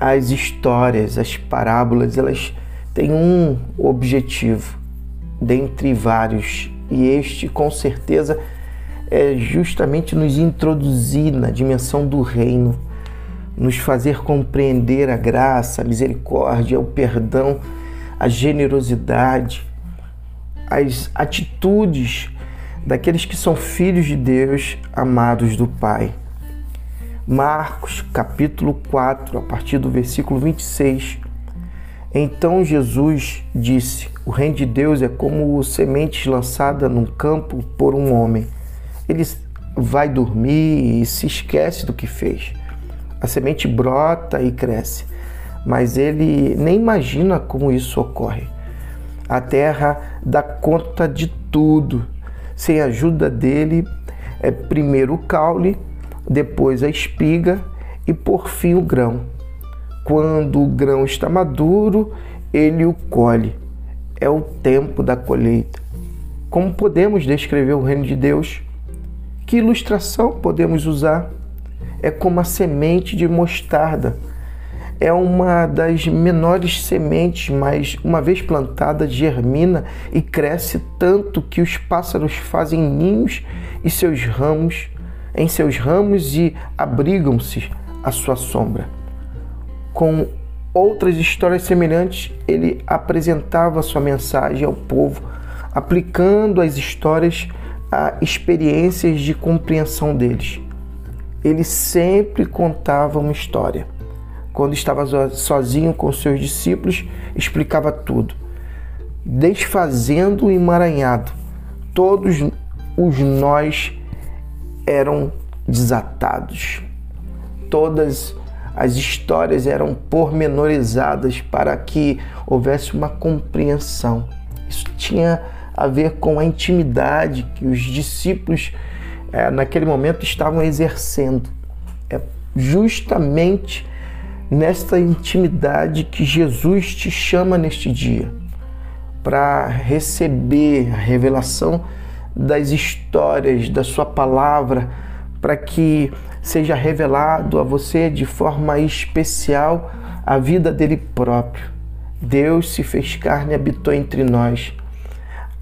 as histórias, as parábolas, elas têm um objetivo dentre vários, e este com certeza é justamente nos introduzir na dimensão do reino, nos fazer compreender a graça, a misericórdia, o perdão, a generosidade, as atitudes daqueles que são filhos de Deus, amados do Pai. Marcos, capítulo 4, a partir do versículo 26. Então Jesus disse: O reino de Deus é como semente lançada num campo por um homem. Ele vai dormir e se esquece do que fez. A semente brota e cresce, mas ele nem imagina como isso ocorre. A terra dá conta de tudo. Sem a ajuda dele, é primeiro o caule, depois a espiga e por fim o grão. Quando o grão está maduro, ele o colhe. É o tempo da colheita. Como podemos descrever o reino de Deus? Que ilustração podemos usar? É como a semente de mostarda é uma das menores sementes, mas uma vez plantada, germina e cresce tanto que os pássaros fazem ninhos e seus ramos em seus ramos e abrigam-se à sua sombra. Com outras histórias semelhantes, ele apresentava sua mensagem ao povo, aplicando as histórias a experiências de compreensão deles. Ele sempre contava uma história quando estava sozinho com seus discípulos, explicava tudo, desfazendo o emaranhado. Todos os nós eram desatados. Todas as histórias eram pormenorizadas para que houvesse uma compreensão. Isso tinha a ver com a intimidade que os discípulos é, naquele momento estavam exercendo. É justamente nesta intimidade que Jesus te chama neste dia, para receber a revelação das histórias, da Sua palavra, para que seja revelado a você de forma especial a vida dele próprio. Deus se fez carne e habitou entre nós.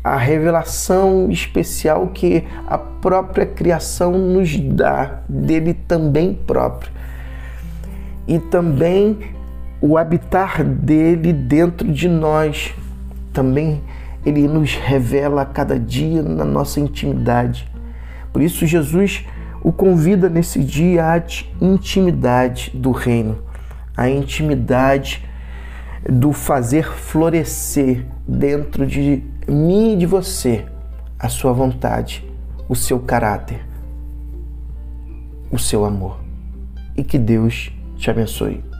A revelação especial que a própria criação nos dá dele também próprio e também o habitar dele dentro de nós. Também ele nos revela a cada dia na nossa intimidade. Por isso, Jesus o convida nesse dia à intimidade do reino, à intimidade do fazer florescer dentro de mim e de você a sua vontade, o seu caráter, o seu amor. E que Deus te abençoe.